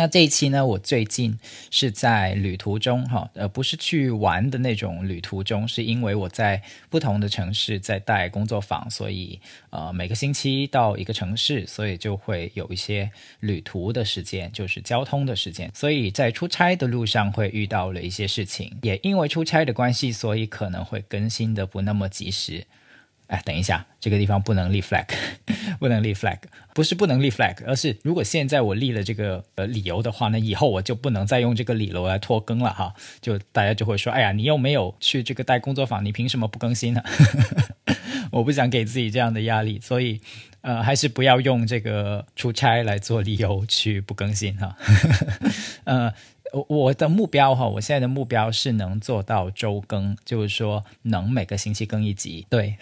那这一期呢，我最近是在旅途中哈，呃，不是去玩的那种旅途中，是因为我在不同的城市在带工作坊，所以呃每个星期到一个城市，所以就会有一些旅途的时间，就是交通的时间，所以在出差的路上会遇到了一些事情，也因为出差的关系，所以可能会更新的不那么及时。哎，等一下，这个地方不能立 flag，不能立 flag，不是不能立 flag，而是如果现在我立了这个呃理由的话，那以后我就不能再用这个理由来拖更了哈，就大家就会说，哎呀，你又没有去这个带工作坊，你凭什么不更新呢？我不想给自己这样的压力，所以呃，还是不要用这个出差来做理由去不更新哈，呃。我我的目标哈，我现在的目标是能做到周更，就是说能每个星期更一集，对，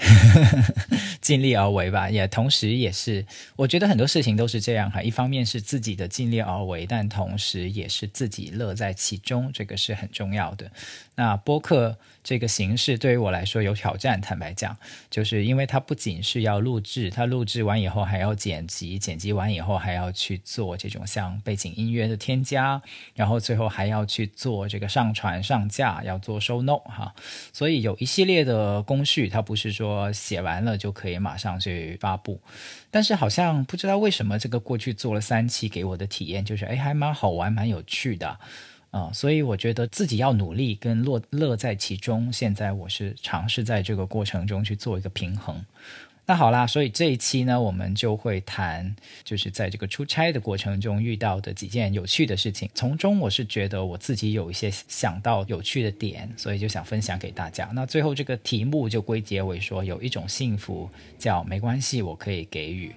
尽力而为吧。也同时也是，我觉得很多事情都是这样哈。一方面是自己的尽力而为，但同时也是自己乐在其中，这个是很重要的。那播客这个形式对于我来说有挑战，坦白讲，就是因为它不仅是要录制，它录制完以后还要剪辑，剪辑完以后还要去做这种像背景音乐的添加，然后最后还要去做这个上传上架，要做收 note 哈，所以有一系列的工序，它不是说写完了就可以马上去发布。但是好像不知道为什么，这个过去做了三期给我的体验就是，哎，还蛮好玩，蛮有趣的。啊，所以我觉得自己要努力跟乐乐在其中。现在我是尝试在这个过程中去做一个平衡。那好啦，所以这一期呢，我们就会谈，就是在这个出差的过程中遇到的几件有趣的事情。从中我是觉得我自己有一些想到有趣的点，所以就想分享给大家。那最后这个题目就归结为说，有一种幸福叫没关系，我可以给予。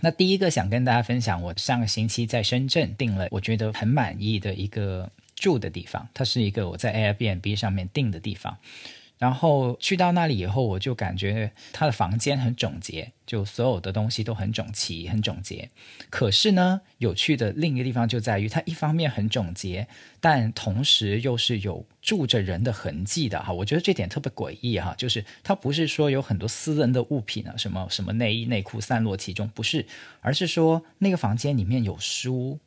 那第一个想跟大家分享，我上个星期在深圳订了我觉得很满意的一个住的地方，它是一个我在 Airbnb 上面订的地方。然后去到那里以后，我就感觉他的房间很整洁，就所有的东西都很整齐、很整洁。可是呢，有趣的另一个地方就在于，它一方面很整洁，但同时又是有住着人的痕迹的哈。我觉得这点特别诡异哈，就是它不是说有很多私人的物品啊，什么什么内衣内裤散落其中，不是，而是说那个房间里面有书。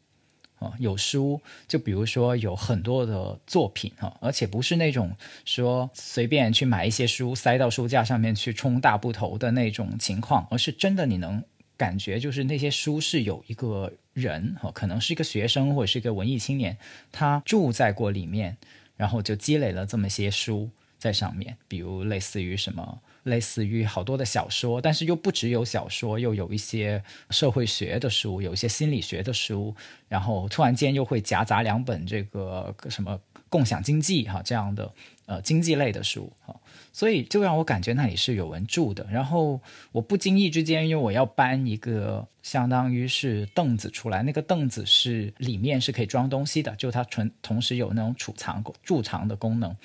啊，有书，就比如说有很多的作品哈，而且不是那种说随便去买一些书塞到书架上面去冲大部头的那种情况，而是真的你能感觉就是那些书是有一个人哈，可能是一个学生或者是一个文艺青年，他住在过里面，然后就积累了这么些书在上面，比如类似于什么。类似于好多的小说，但是又不只有小说，又有一些社会学的书，有一些心理学的书，然后突然间又会夹杂两本这个什么共享经济哈这样的呃经济类的书哈，所以就让我感觉那里是有人住的。然后我不经意之间，因为我要搬一个相当于是凳子出来，那个凳子是里面是可以装东西的，就它存同时有那种储藏贮藏的功能。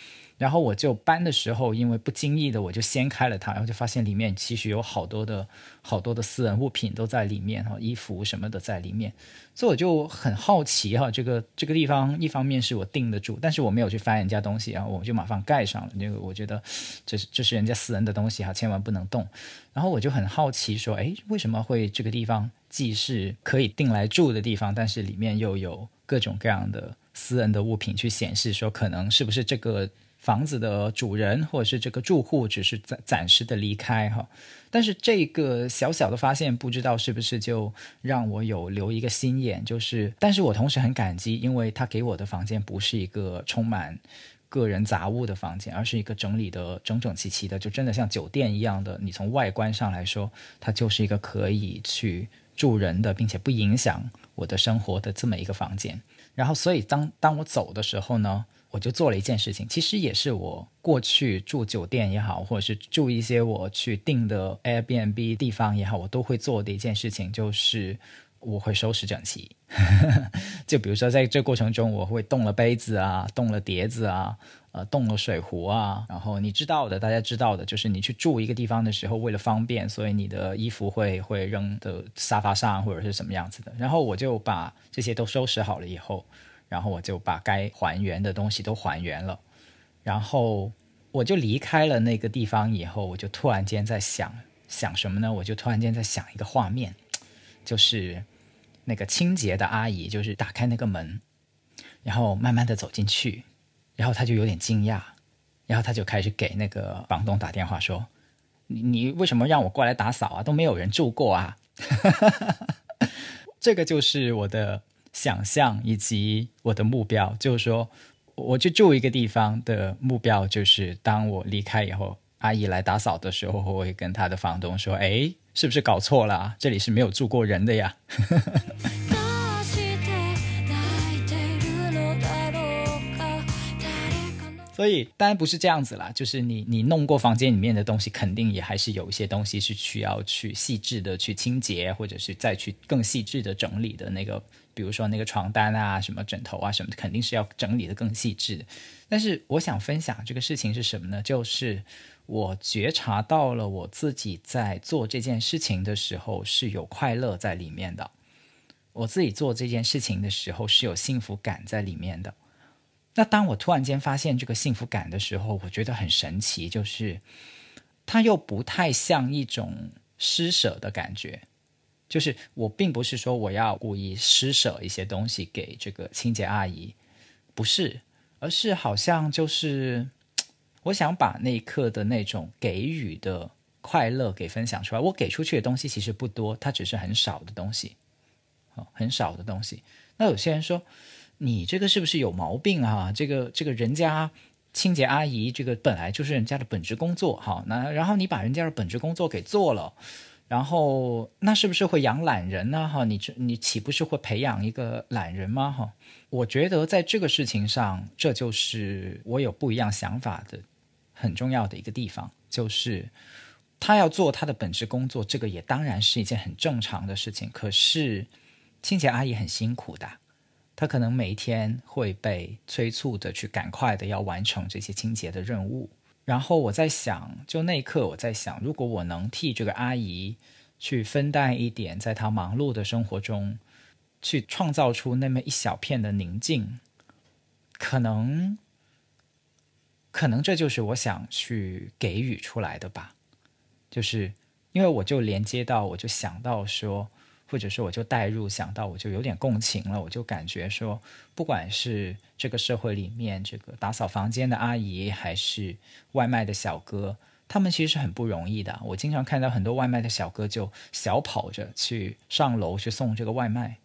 然后我就搬的时候，因为不经意的我就掀开了它，然后就发现里面其实有好多的好多的私人物品都在里面哈，衣服什么的在里面，所以我就很好奇哈，这个这个地方一方面是我定得住，但是我没有去翻人家东西，然后我就马上盖上了，那个我觉得这是这是人家私人的东西哈，千万不能动。然后我就很好奇说，哎，为什么会这个地方既是可以定来住的地方，但是里面又有各种各样的私人的物品去显示说，可能是不是这个。房子的主人或者是这个住户只是暂暂时的离开哈，但是这个小小的发现不知道是不是就让我有留一个心眼，就是，但是我同时很感激，因为他给我的房间不是一个充满个人杂物的房间，而是一个整理的整整齐齐的，就真的像酒店一样的。你从外观上来说，它就是一个可以去住人的，并且不影响我的生活的这么一个房间。然后，所以当当我走的时候呢？我就做了一件事情，其实也是我过去住酒店也好，或者是住一些我去订的 Airbnb 地方也好，我都会做的一件事情，就是我会收拾整齐。就比如说在这过程中，我会动了杯子啊，动了碟子啊，呃，动了水壶啊。然后你知道的，大家知道的，就是你去住一个地方的时候，为了方便，所以你的衣服会会扔的沙发上或者是什么样子的。然后我就把这些都收拾好了以后，然后我就把该还原的东西都还原了。然后我就离开了那个地方以后，我就突然间在想想什么呢？我就突然间在想一个画面，就是。那个清洁的阿姨就是打开那个门，然后慢慢的走进去，然后他就有点惊讶，然后他就开始给那个房东打电话说：“你你为什么让我过来打扫啊？都没有人住过啊！” 这个就是我的想象以及我的目标，就是说我去住一个地方的目标，就是当我离开以后，阿姨来打扫的时候，我会跟她的房东说：“哎。”是不是搞错了？这里是没有住过人的呀。所以当然不是这样子啦，就是你你弄过房间里面的东西，肯定也还是有一些东西是需要去细致的去清洁，或者是再去更细致的整理的那个，比如说那个床单啊、什么枕头啊什么的，肯定是要整理的更细致。但是我想分享这个事情是什么呢？就是。我觉察到了我自己在做这件事情的时候是有快乐在里面的，我自己做这件事情的时候是有幸福感在里面的。那当我突然间发现这个幸福感的时候，我觉得很神奇，就是它又不太像一种施舍的感觉，就是我并不是说我要故意施舍一些东西给这个清洁阿姨，不是，而是好像就是。我想把那一刻的那种给予的快乐给分享出来。我给出去的东西其实不多，它只是很少的东西，哦，很少的东西。那有些人说，你这个是不是有毛病啊？这个这个人家清洁阿姨，这个本来就是人家的本职工作，哈，那然后你把人家的本职工作给做了，然后那是不是会养懒人呢？哈，你这你岂不是会培养一个懒人吗？哈，我觉得在这个事情上，这就是我有不一样想法的。很重要的一个地方就是，他要做他的本职工作，这个也当然是一件很正常的事情。可是，清洁阿姨很辛苦的，她可能每一天会被催促的去赶快的要完成这些清洁的任务。然后我在想，就那一刻我在想，如果我能替这个阿姨去分担一点，在她忙碌的生活中，去创造出那么一小片的宁静，可能。可能这就是我想去给予出来的吧，就是因为我就连接到，我就想到说，或者说我就带入想到，我就有点共情了，我就感觉说，不管是这个社会里面这个打扫房间的阿姨，还是外卖的小哥，他们其实是很不容易的。我经常看到很多外卖的小哥就小跑着去上楼去送这个外卖，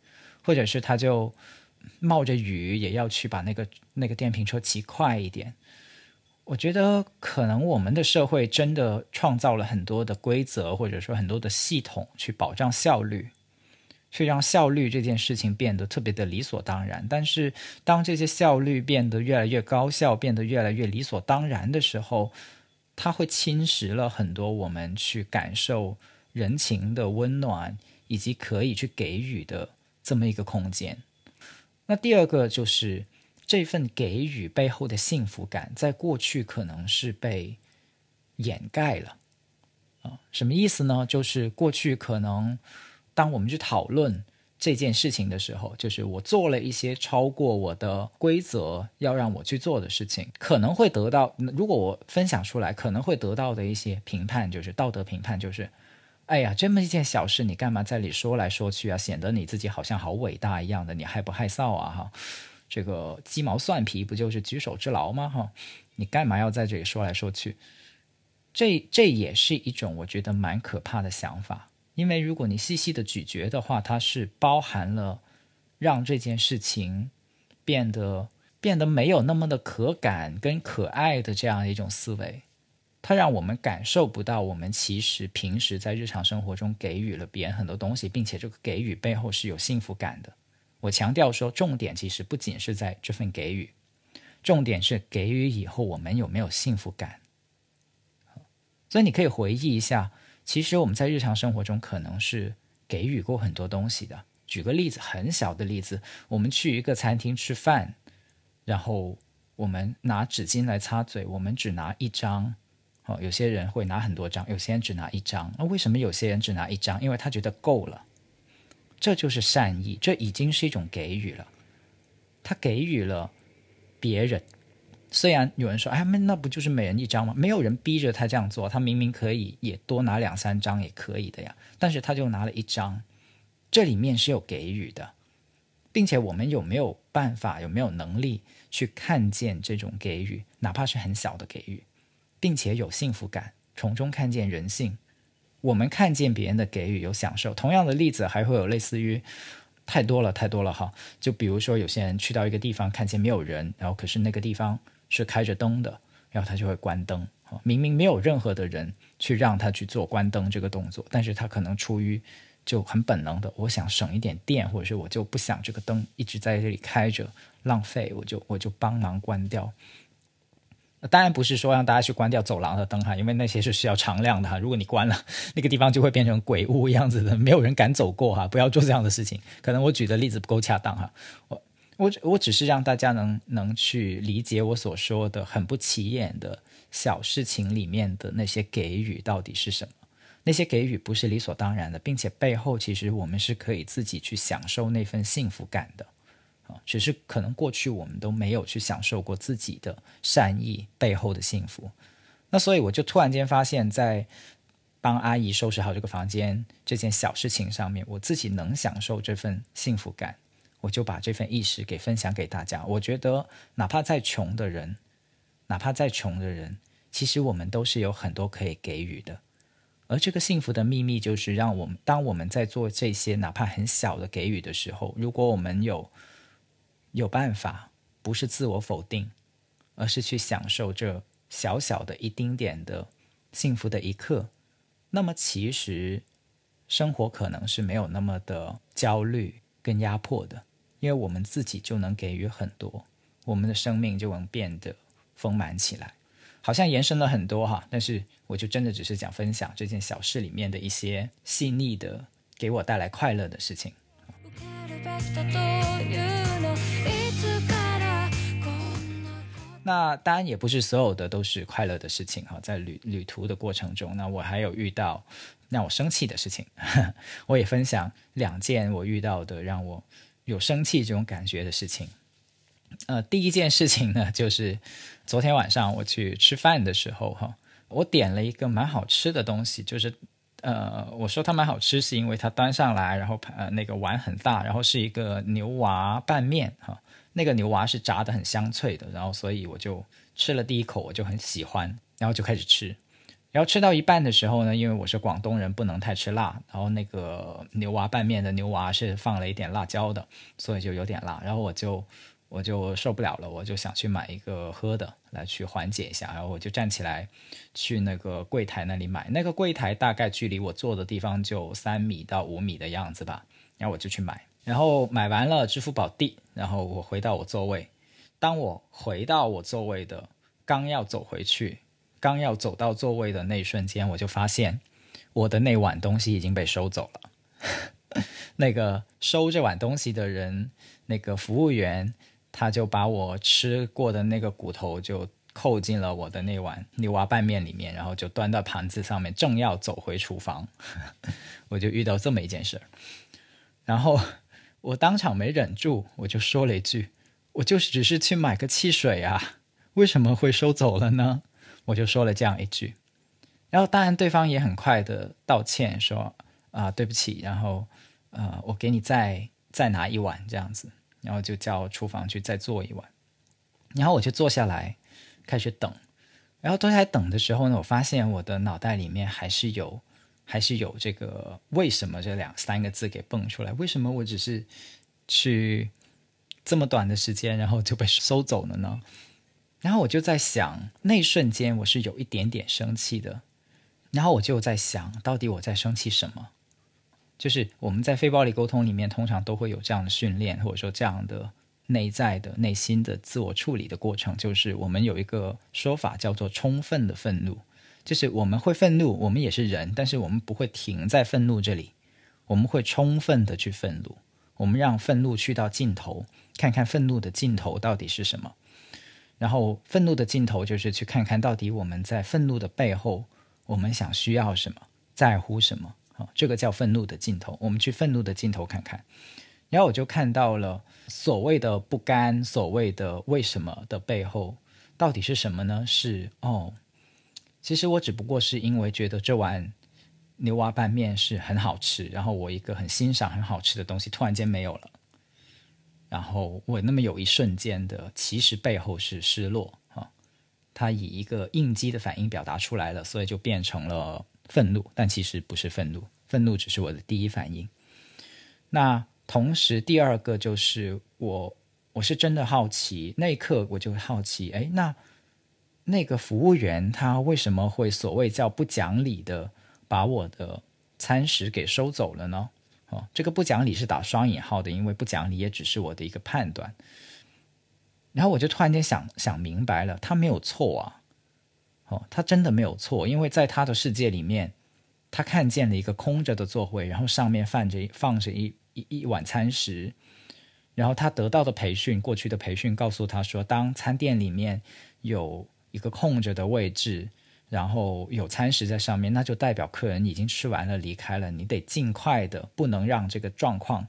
或者是他就冒着雨也要去把那个那个电瓶车骑快一点。我觉得可能我们的社会真的创造了很多的规则，或者说很多的系统去保障效率，去让效率这件事情变得特别的理所当然。但是当这些效率变得越来越高效，变得越来越理所当然的时候，它会侵蚀了很多我们去感受人情的温暖，以及可以去给予的这么一个空间。那第二个就是。这份给予背后的幸福感，在过去可能是被掩盖了啊？什么意思呢？就是过去可能，当我们去讨论这件事情的时候，就是我做了一些超过我的规则要让我去做的事情，可能会得到，如果我分享出来，可能会得到的一些评判，就是道德评判，就是，哎呀，这么一件小事，你干嘛在里说来说去啊？显得你自己好像好伟大一样的，你害不害臊啊？哈。这个鸡毛蒜皮不就是举手之劳吗？哈，你干嘛要在这里说来说去？这这也是一种我觉得蛮可怕的想法，因为如果你细细的咀嚼的话，它是包含了让这件事情变得变得没有那么的可感跟可爱的这样一种思维，它让我们感受不到我们其实平时在日常生活中给予了别人很多东西，并且这个给予背后是有幸福感的。我强调说，重点其实不仅是在这份给予，重点是给予以后我们有没有幸福感。所以你可以回忆一下，其实我们在日常生活中可能是给予过很多东西的，举个例子，很小的例子，我们去一个餐厅吃饭，然后我们拿纸巾来擦嘴，我们只拿一张。哦，有些人会拿很多张，有些人只拿一张。那为什么有些人只拿一张？因为他觉得够了。这就是善意，这已经是一种给予了。他给予了别人。虽然有人说：“哎，那那不就是每人一张吗？”没有人逼着他这样做，他明明可以也多拿两三张也可以的呀。但是他就拿了一张，这里面是有给予的，并且我们有没有办法，有没有能力去看见这种给予，哪怕是很小的给予？并且有幸福感，从中看见人性。我们看见别人的给予有享受。同样的例子还会有类似于太多了，太多了哈。就比如说有些人去到一个地方，看见没有人，然后可是那个地方是开着灯的，然后他就会关灯。明明没有任何的人去让他去做关灯这个动作，但是他可能出于就很本能的，我想省一点电，或者是我就不想这个灯一直在这里开着浪费，我就我就帮忙关掉。当然不是说让大家去关掉走廊的灯哈，因为那些是需要常亮的哈。如果你关了，那个地方就会变成鬼屋样子的，没有人敢走过哈。不要做这样的事情。可能我举的例子不够恰当哈。我我我只是让大家能能去理解我所说的很不起眼的小事情里面的那些给予到底是什么。那些给予不是理所当然的，并且背后其实我们是可以自己去享受那份幸福感的。只是可能过去我们都没有去享受过自己的善意背后的幸福，那所以我就突然间发现，在帮阿姨收拾好这个房间这件小事情上面，我自己能享受这份幸福感，我就把这份意识给分享给大家。我觉得，哪怕再穷的人，哪怕再穷的人，其实我们都是有很多可以给予的。而这个幸福的秘密，就是让我们当我们在做这些哪怕很小的给予的时候，如果我们有有办法，不是自我否定，而是去享受这小小的一丁点的幸福的一刻。那么，其实生活可能是没有那么的焦虑跟压迫的，因为我们自己就能给予很多，我们的生命就能变得丰满起来。好像延伸了很多哈，但是我就真的只是想分享这件小事里面的一些细腻的，给我带来快乐的事情。那当然也不是所有的都是快乐的事情哈，在旅旅途的过程中，那我还有遇到让我生气的事情，我也分享两件我遇到的让我有生气这种感觉的事情。呃，第一件事情呢，就是昨天晚上我去吃饭的时候哈，我点了一个蛮好吃的东西，就是呃，我说它蛮好吃是因为它端上来，然后呃那个碗很大，然后是一个牛娃拌面哈。那个牛蛙是炸的很香脆的，然后所以我就吃了第一口，我就很喜欢，然后就开始吃，然后吃到一半的时候呢，因为我是广东人，不能太吃辣，然后那个牛蛙拌面的牛蛙是放了一点辣椒的，所以就有点辣，然后我就我就受不了了，我就想去买一个喝的来去缓解一下，然后我就站起来去那个柜台那里买，那个柜台大概距离我坐的地方就三米到五米的样子吧，然后我就去买。然后买完了，支付宝地，然后我回到我座位。当我回到我座位的，刚要走回去，刚要走到座位的那一瞬间，我就发现我的那碗东西已经被收走了。那个收这碗东西的人，那个服务员，他就把我吃过的那个骨头就扣进了我的那碗牛蛙拌面里面，然后就端到盘子上面，正要走回厨房，我就遇到这么一件事儿，然后。我当场没忍住，我就说了一句：“我就是只是去买个汽水啊，为什么会收走了呢？”我就说了这样一句，然后当然对方也很快的道歉说：“啊，对不起。”然后呃，我给你再再拿一碗这样子，然后就叫厨房去再做一碗，然后我就坐下来开始等，然后坐下来等的时候呢，我发现我的脑袋里面还是有。还是有这个为什么这两三个字给蹦出来？为什么我只是去这么短的时间，然后就被收走了呢？然后我就在想，那一瞬间我是有一点点生气的。然后我就在想，到底我在生气什么？就是我们在非暴力沟通里面，通常都会有这样的训练，或者说这样的内在的内心的自我处理的过程，就是我们有一个说法叫做充分的愤怒。就是我们会愤怒，我们也是人，但是我们不会停在愤怒这里，我们会充分的去愤怒，我们让愤怒去到尽头，看看愤怒的尽头到底是什么。然后，愤怒的尽头就是去看看到底我们在愤怒的背后，我们想需要什么，在乎什么。啊，这个叫愤怒的尽头。我们去愤怒的尽头看看。然后我就看到了所谓的不甘，所谓的为什么的背后，到底是什么呢？是哦，其实我只不过是因为觉得这碗牛蛙拌面是很好吃，然后我一个很欣赏很好吃的东西突然间没有了。然后我那么有一瞬间的，其实背后是失落啊，他以一个应激的反应表达出来了，所以就变成了愤怒，但其实不是愤怒，愤怒只是我的第一反应。那同时，第二个就是我，我是真的好奇，那一刻我就好奇，哎，那那个服务员他为什么会所谓叫不讲理的把我的餐食给收走了呢？哦，这个不讲理是打双引号的，因为不讲理也只是我的一个判断。然后我就突然间想想明白了，他没有错啊，哦，他真的没有错，因为在他的世界里面，他看见了一个空着的座位，然后上面放着放着一一一碗餐食，然后他得到的培训，过去的培训告诉他说，当餐店里面有一个空着的位置。然后有餐食在上面，那就代表客人已经吃完了离开了。你得尽快的，不能让这个状况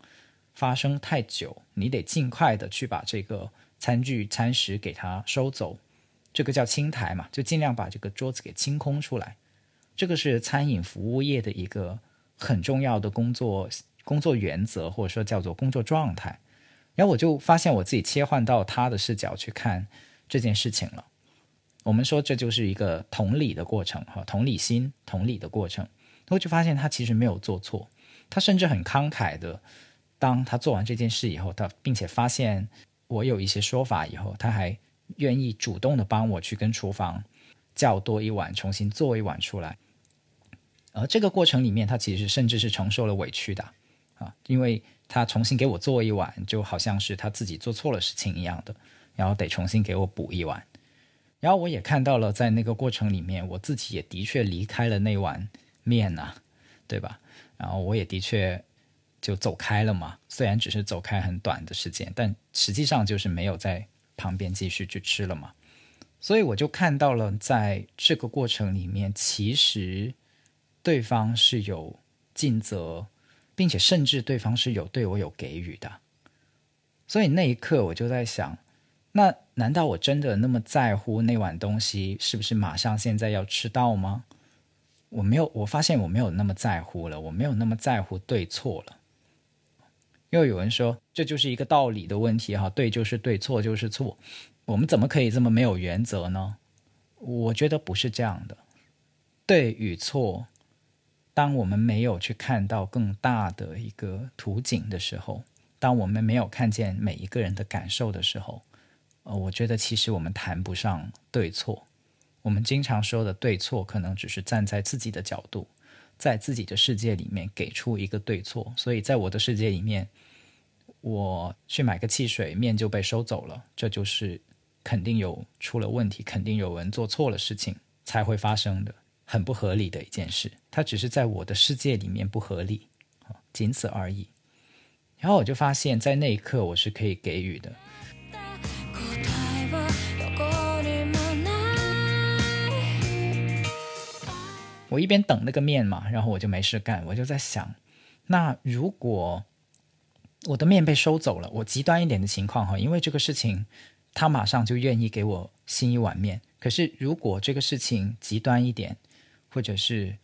发生太久。你得尽快的去把这个餐具、餐食给它收走。这个叫清台嘛，就尽量把这个桌子给清空出来。这个是餐饮服务业的一个很重要的工作工作原则，或者说叫做工作状态。然后我就发现我自己切换到他的视角去看这件事情了。我们说这就是一个同理的过程，哈，同理心、同理的过程。我就发现他其实没有做错，他甚至很慷慨的，当他做完这件事以后，他并且发现我有一些说法以后，他还愿意主动的帮我去跟厨房叫多一碗，重新做一碗出来。而这个过程里面，他其实甚至是承受了委屈的啊，因为他重新给我做一碗，就好像是他自己做错了事情一样的，然后得重新给我补一碗。然后我也看到了，在那个过程里面，我自己也的确离开了那碗面呐，对吧？然后我也的确就走开了嘛，虽然只是走开很短的时间，但实际上就是没有在旁边继续去吃了嘛。所以我就看到了，在这个过程里面，其实对方是有尽责，并且甚至对方是有对我有给予的。所以那一刻，我就在想。那难道我真的那么在乎那碗东西是不是马上现在要吃到吗？我没有，我发现我没有那么在乎了，我没有那么在乎对错了。又有人说这就是一个道理的问题哈，对就是对，错就是错，我们怎么可以这么没有原则呢？我觉得不是这样的，对与错，当我们没有去看到更大的一个图景的时候，当我们没有看见每一个人的感受的时候。呃，我觉得其实我们谈不上对错，我们经常说的对错，可能只是站在自己的角度，在自己的世界里面给出一个对错。所以在我的世界里面，我去买个汽水，面就被收走了，这就是肯定有出了问题，肯定有人做错了事情才会发生的，很不合理的一件事。它只是在我的世界里面不合理，仅此而已。然后我就发现，在那一刻我是可以给予的。我一边等那个面嘛，然后我就没事干，我就在想，那如果我的面被收走了，我极端一点的情况哈，因为这个事情，他马上就愿意给我新一碗面。可是如果这个事情极端一点，或者是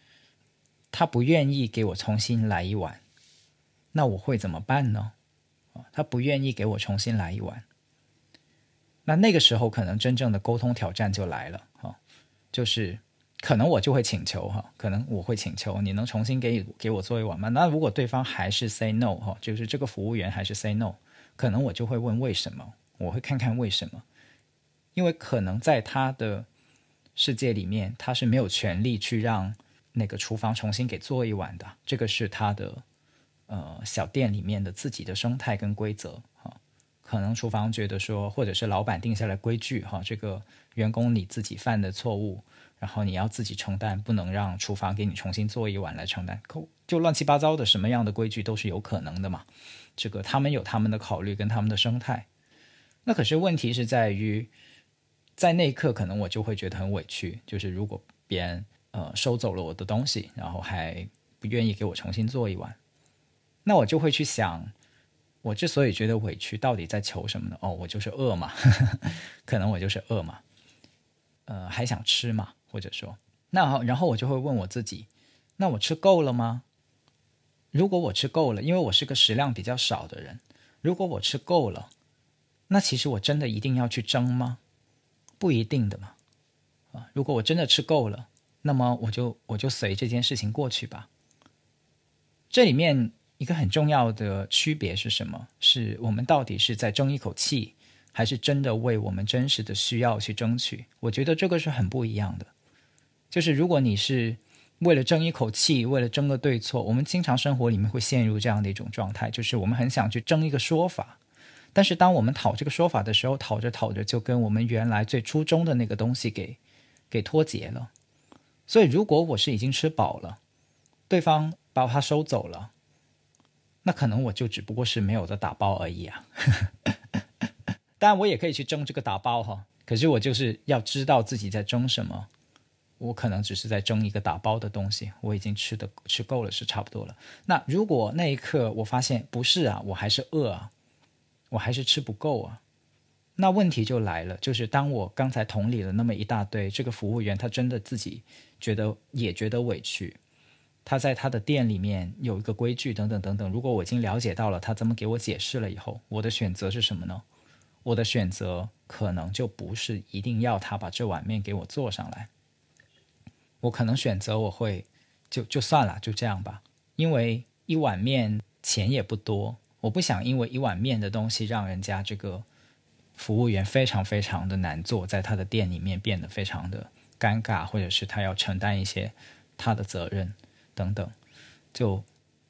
他不愿意给我重新来一碗，那我会怎么办呢？他不愿意给我重新来一碗，那那个时候可能真正的沟通挑战就来了哈，就是。可能我就会请求哈，可能我会请求你能重新给给我做一碗吗？那如果对方还是 say no 哈，就是这个服务员还是 say no，可能我就会问为什么，我会看看为什么，因为可能在他的世界里面，他是没有权利去让那个厨房重新给做一碗的，这个是他的呃小店里面的自己的生态跟规则哈。可能厨房觉得说，或者是老板定下来规矩哈，这个员工你自己犯的错误，然后你要自己承担，不能让厨房给你重新做一碗来承担，就乱七八糟的什么样的规矩都是有可能的嘛。这个他们有他们的考虑跟他们的生态，那可是问题是在于，在那一刻可能我就会觉得很委屈，就是如果别人呃收走了我的东西，然后还不愿意给我重新做一碗，那我就会去想。我之所以觉得委屈，到底在求什么呢？哦，我就是饿嘛，可能我就是饿嘛，呃，还想吃嘛，或者说，那好，然后我就会问我自己，那我吃够了吗？如果我吃够了，因为我是个食量比较少的人，如果我吃够了，那其实我真的一定要去争吗？不一定的嘛，啊，如果我真的吃够了，那么我就我就随这件事情过去吧。这里面。一个很重要的区别是什么？是我们到底是在争一口气，还是真的为我们真实的需要去争取？我觉得这个是很不一样的。就是如果你是为了争一口气，为了争个对错，我们经常生活里面会陷入这样的一种状态，就是我们很想去争一个说法，但是当我们讨这个说法的时候，讨着讨着就跟我们原来最初衷的那个东西给给脱节了。所以，如果我是已经吃饱了，对方把它收走了。那可能我就只不过是没有的打包而已啊，当然我也可以去争这个打包哈，可是我就是要知道自己在争什么，我可能只是在争一个打包的东西，我已经吃的吃够了是差不多了。那如果那一刻我发现不是啊，我还是饿啊，我还是吃不够啊，那问题就来了，就是当我刚才同理了那么一大堆，这个服务员他真的自己觉得也觉得委屈。他在他的店里面有一个规矩，等等等等。如果我已经了解到了他怎么给我解释了以后，我的选择是什么呢？我的选择可能就不是一定要他把这碗面给我做上来。我可能选择我会就就算了，就这样吧。因为一碗面钱也不多，我不想因为一碗面的东西让人家这个服务员非常非常的难做，在他的店里面变得非常的尴尬，或者是他要承担一些他的责任。等等，就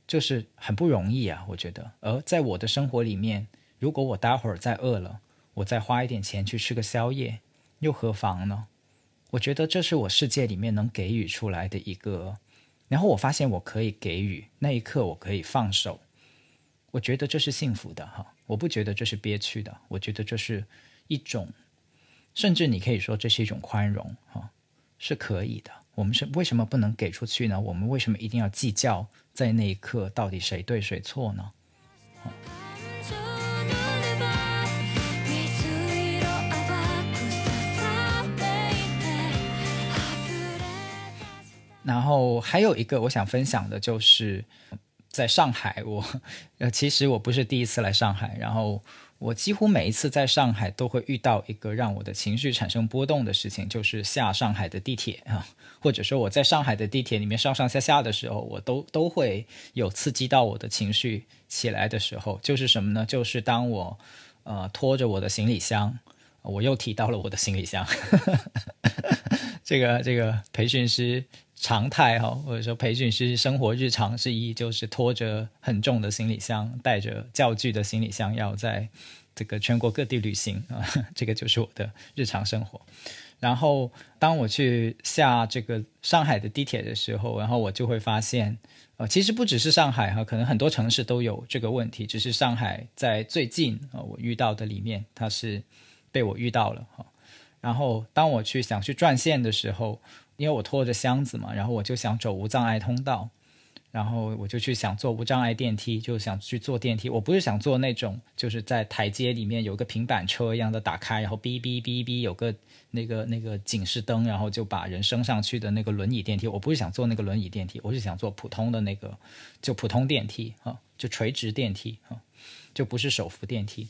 就是很不容易啊，我觉得。而在我的生活里面，如果我待会儿再饿了，我再花一点钱去吃个宵夜，又何妨呢？我觉得这是我世界里面能给予出来的一个。然后我发现我可以给予，那一刻我可以放手，我觉得这是幸福的哈。我不觉得这是憋屈的，我觉得这是一种，甚至你可以说这是一种宽容哈，是可以的。我们是为什么不能给出去呢？我们为什么一定要计较在那一刻到底谁对谁错呢？然后还有一个我想分享的就是，在上海，我呃其实我不是第一次来上海，然后。我几乎每一次在上海都会遇到一个让我的情绪产生波动的事情，就是下上海的地铁啊，或者说我在上海的地铁里面上上下下的时候，我都都会有刺激到我的情绪起来的时候，就是什么呢？就是当我呃拖着我的行李箱，我又提到了我的行李箱，这个这个培训师。常态哈，或者说培训师生活日常之一，就是拖着很重的行李箱，带着教具的行李箱，要在这个全国各地旅行啊，这个就是我的日常生活。然后当我去下这个上海的地铁的时候，然后我就会发现，呃，其实不只是上海哈，可能很多城市都有这个问题，只是上海在最近啊，我遇到的里面，它是被我遇到了哈。然后当我去想去转线的时候。因为我拖着箱子嘛，然后我就想走无障碍通道，然后我就去想坐无障碍电梯，就想去坐电梯。我不是想坐那种就是在台阶里面有个平板车一样的打开，然后哔哔哔哔有个那个那个警示灯，然后就把人升上去的那个轮椅电梯。我不是想坐那个轮椅电梯，我是想坐普通的那个就普通电梯啊，就垂直电梯啊，就不是手扶电梯。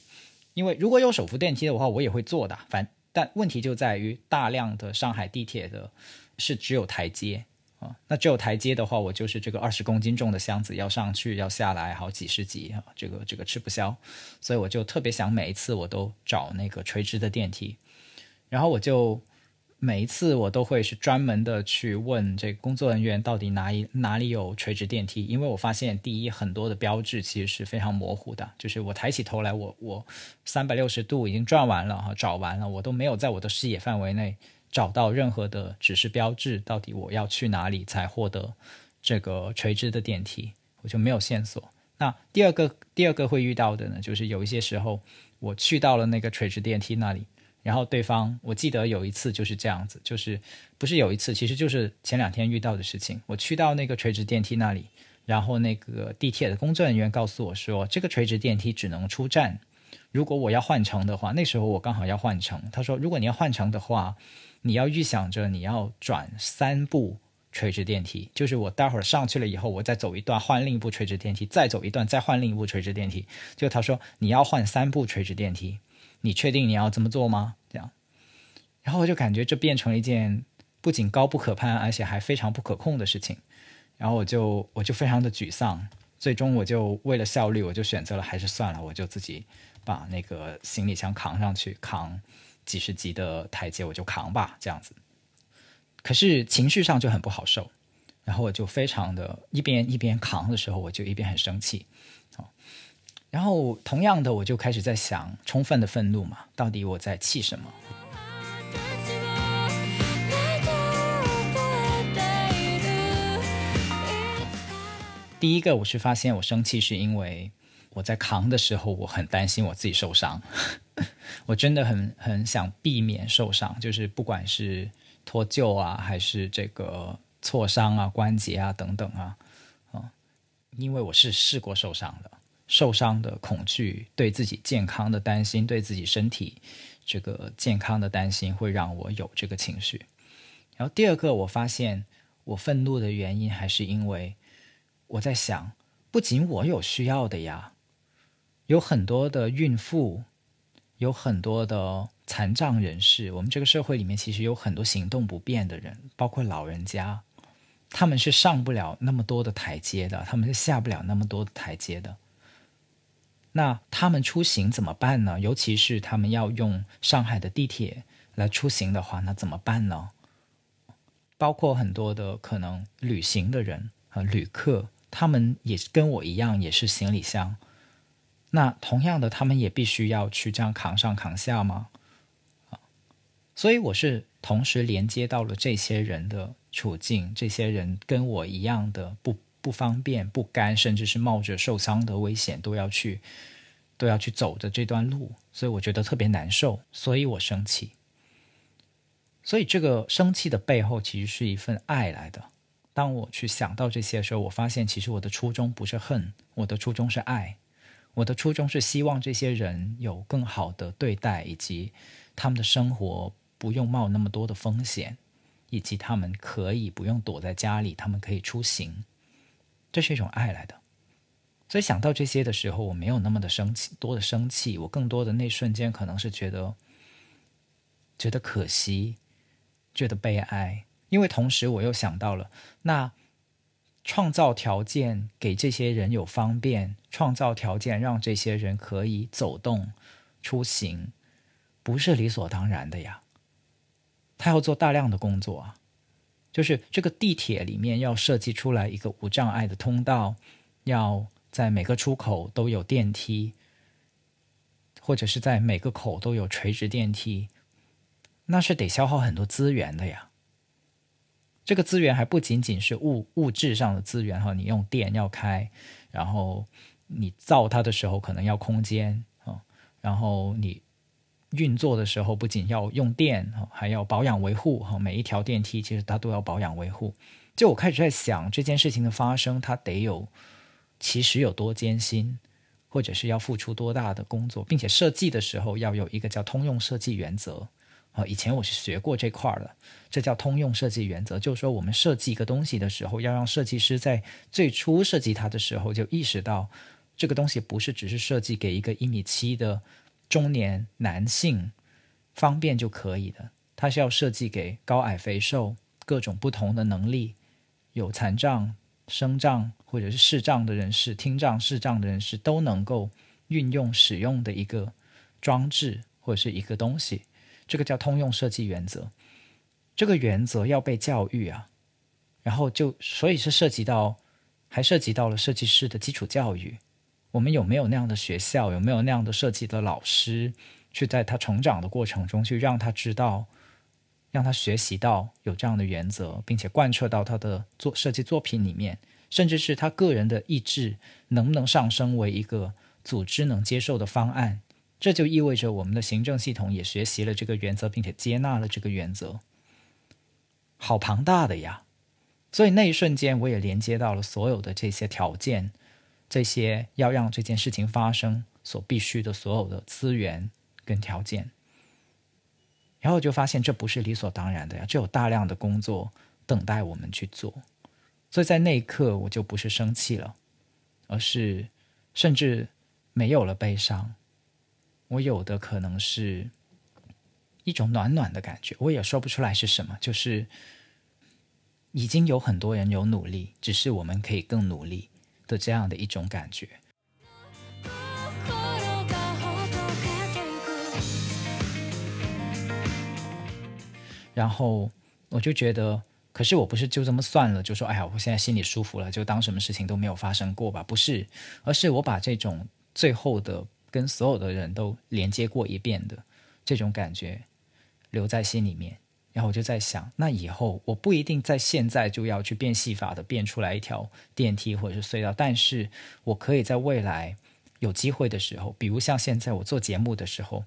因为如果有手扶电梯的话，我也会坐的。反但问题就在于大量的上海地铁的。是只有台阶啊，那只有台阶的话，我就是这个二十公斤重的箱子要上去要下来，好几十级啊，这个这个吃不消，所以我就特别想每一次我都找那个垂直的电梯，然后我就每一次我都会是专门的去问这工作人员到底哪里哪里有垂直电梯，因为我发现第一很多的标志其实是非常模糊的，就是我抬起头来，我我三百六十度已经转完了哈，找完了，我都没有在我的视野范围内找到任何的指示标志，到底我要去哪里才获得这个垂直的电梯，我就没有线索。那第二个第二个会遇到的呢，就是有一些时候我去到了那个垂直电梯那里。然后对方，我记得有一次就是这样子，就是不是有一次，其实就是前两天遇到的事情。我去到那个垂直电梯那里，然后那个地铁的工作人员告诉我说，这个垂直电梯只能出站。如果我要换乘的话，那时候我刚好要换乘。他说，如果你要换乘的话，你要预想着你要转三部垂直电梯，就是我待会儿上去了以后，我再走一段换另一部垂直电梯，再走一段再换另一部垂直电梯。就他说你要换三部垂直电梯。你确定你要这么做吗？这样，然后我就感觉这变成了一件不仅高不可攀，而且还非常不可控的事情。然后我就我就非常的沮丧。最终我就为了效率，我就选择了还是算了，我就自己把那个行李箱扛上去，扛几十级的台阶，我就扛吧，这样子。可是情绪上就很不好受。然后我就非常的一边一边扛的时候，我就一边很生气。然后，同样的，我就开始在想，充分的愤怒嘛，到底我在气什么？第一个，我是发现我生气是因为我在扛的时候，我很担心我自己受伤，我真的很很想避免受伤，就是不管是脱臼啊，还是这个挫伤啊、关节啊等等啊，啊，因为我是试过受伤的。受伤的恐惧，对自己健康的担心，对自己身体这个健康的担心，会让我有这个情绪。然后第二个，我发现我愤怒的原因，还是因为我在想，不仅我有需要的呀，有很多的孕妇，有很多的残障人士，我们这个社会里面其实有很多行动不便的人，包括老人家，他们是上不了那么多的台阶的，他们是下不了那么多的台阶的。那他们出行怎么办呢？尤其是他们要用上海的地铁来出行的话，那怎么办呢？包括很多的可能旅行的人和旅客，他们也跟我一样，也是行李箱。那同样的，他们也必须要去这样扛上扛下吗？啊，所以我是同时连接到了这些人的处境，这些人跟我一样的不。不方便、不甘，甚至是冒着受伤的危险都要去，都要去走的这段路，所以我觉得特别难受，所以我生气。所以这个生气的背后，其实是一份爱来的。当我去想到这些的时候，我发现其实我的初衷不是恨，我的初衷是爱，我的初衷是希望这些人有更好的对待，以及他们的生活不用冒那么多的风险，以及他们可以不用躲在家里，他们可以出行。这是一种爱来的，所以想到这些的时候，我没有那么的生气，多的生气。我更多的那瞬间，可能是觉得觉得可惜，觉得悲哀。因为同时我又想到了，那创造条件给这些人有方便，创造条件让这些人可以走动、出行，不是理所当然的呀。他要做大量的工作啊。就是这个地铁里面要设计出来一个无障碍的通道，要在每个出口都有电梯，或者是在每个口都有垂直电梯，那是得消耗很多资源的呀。这个资源还不仅仅是物物质上的资源哈，你用电要开，然后你造它的时候可能要空间啊，然后你。运作的时候不仅要用电还要保养维护哈。每一条电梯其实它都要保养维护。就我开始在想这件事情的发生，它得有其实有多艰辛，或者是要付出多大的工作，并且设计的时候要有一个叫通用设计原则啊。以前我是学过这块的，这叫通用设计原则，就是说我们设计一个东西的时候，要让设计师在最初设计它的时候就意识到，这个东西不是只是设计给一个一米七的。中年男性方便就可以的，它是要设计给高矮肥瘦各种不同的能力，有残障、生障或者是视障的人士、听障、视障的人士都能够运用使用的一个装置或者是一个东西，这个叫通用设计原则。这个原则要被教育啊，然后就所以是涉及到，还涉及到了设计师的基础教育。我们有没有那样的学校？有没有那样的设计的老师，去在他成长的过程中，去让他知道，让他学习到有这样的原则，并且贯彻到他的作设计作品里面，甚至是他个人的意志能不能上升为一个组织能接受的方案？这就意味着我们的行政系统也学习了这个原则，并且接纳了这个原则。好庞大的呀！所以那一瞬间，我也连接到了所有的这些条件。这些要让这件事情发生所必须的所有的资源跟条件，然后就发现这不是理所当然的呀，这有大量的工作等待我们去做。所以在那一刻，我就不是生气了，而是甚至没有了悲伤。我有的可能是一种暖暖的感觉，我也说不出来是什么，就是已经有很多人有努力，只是我们可以更努力。的这样的一种感觉，然后我就觉得，可是我不是就这么算了，就说哎呀，我现在心里舒服了，就当什么事情都没有发生过吧？不是，而是我把这种最后的跟所有的人都连接过一遍的这种感觉留在心里面。然后我就在想，那以后我不一定在现在就要去变戏法的变出来一条电梯或者是隧道，但是我可以在未来有机会的时候，比如像现在我做节目的时候，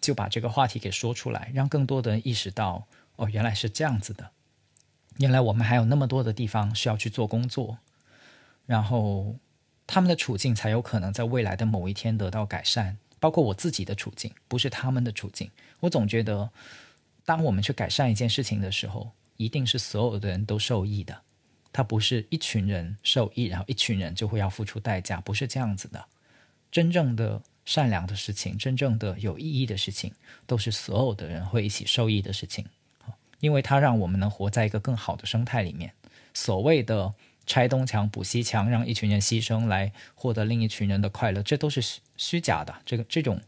就把这个话题给说出来，让更多的人意识到，哦，原来是这样子的，原来我们还有那么多的地方需要去做工作，然后他们的处境才有可能在未来的某一天得到改善，包括我自己的处境，不是他们的处境，我总觉得。当我们去改善一件事情的时候，一定是所有的人都受益的。它不是一群人受益，然后一群人就会要付出代价，不是这样子的。真正的善良的事情，真正的有意义的事情，都是所有的人会一起受益的事情。因为它让我们能活在一个更好的生态里面。所谓的拆东墙补西墙，让一群人牺牲来获得另一群人的快乐，这都是虚虚假的。这个这种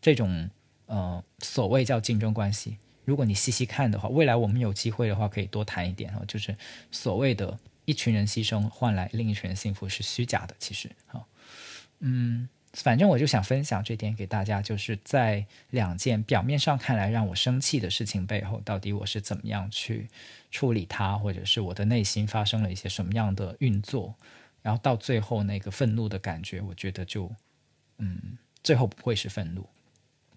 这种呃，所谓叫竞争关系。如果你细细看的话，未来我们有机会的话，可以多谈一点哈。就是所谓的一群人牺牲换来另一群人幸福是虚假的，其实哈，嗯，反正我就想分享这点给大家，就是在两件表面上看来让我生气的事情背后，到底我是怎么样去处理它，或者是我的内心发生了一些什么样的运作，然后到最后那个愤怒的感觉，我觉得就嗯，最后不会是愤怒。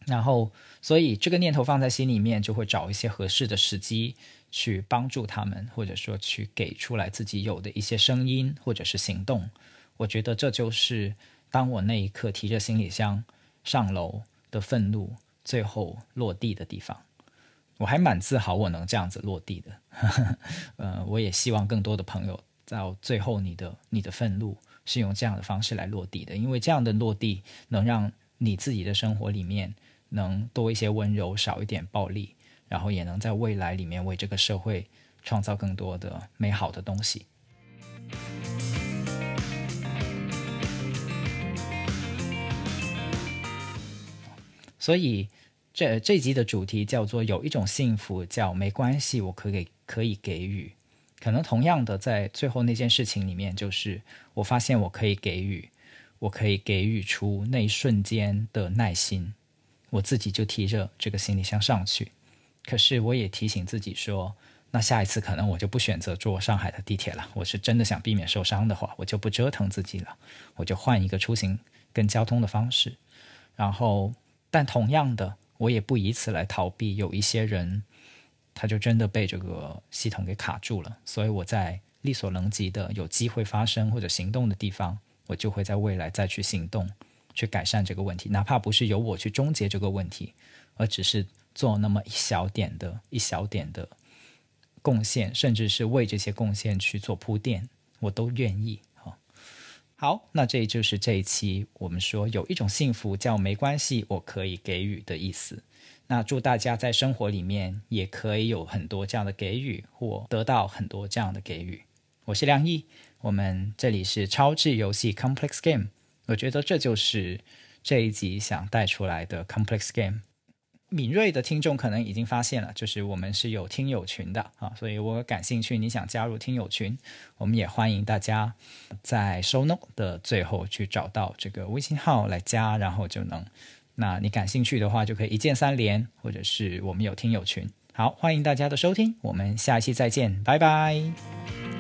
然后，所以这个念头放在心里面，就会找一些合适的时机去帮助他们，或者说去给出来自己有的一些声音或者是行动。我觉得这就是当我那一刻提着行李箱上楼的愤怒最后落地的地方。我还蛮自豪我能这样子落地的。呃，我也希望更多的朋友到最后，你的你的愤怒是用这样的方式来落地的，因为这样的落地能让你自己的生活里面。能多一些温柔，少一点暴力，然后也能在未来里面为这个社会创造更多的美好的东西。所以这这集的主题叫做“有一种幸福叫没关系，我可以可以给予”。可能同样的，在最后那件事情里面，就是我发现我可以给予，我可以给予出那一瞬间的耐心。我自己就提着这个行李箱上去，可是我也提醒自己说，那下一次可能我就不选择坐上海的地铁了。我是真的想避免受伤的话，我就不折腾自己了，我就换一个出行跟交通的方式。然后，但同样的，我也不以此来逃避。有一些人，他就真的被这个系统给卡住了，所以我在力所能及的有机会发生或者行动的地方，我就会在未来再去行动。去改善这个问题，哪怕不是由我去终结这个问题，而只是做那么一小点的一小点的贡献，甚至是为这些贡献去做铺垫，我都愿意。好，好，那这就是这一期我们说有一种幸福叫没关系，我可以给予的意思。那祝大家在生活里面也可以有很多这样的给予，或得到很多这样的给予。我是梁毅，我们这里是超智游戏 Complex Game。我觉得这就是这一集想带出来的 complex game。敏锐的听众可能已经发现了，就是我们是有听友群的啊，所以我感兴趣，你想加入听友群，我们也欢迎大家在 show note 的最后去找到这个微信号来加，然后就能，那你感兴趣的话就可以一键三连，或者是我们有听友群。好，欢迎大家的收听，我们下一期再见，拜拜。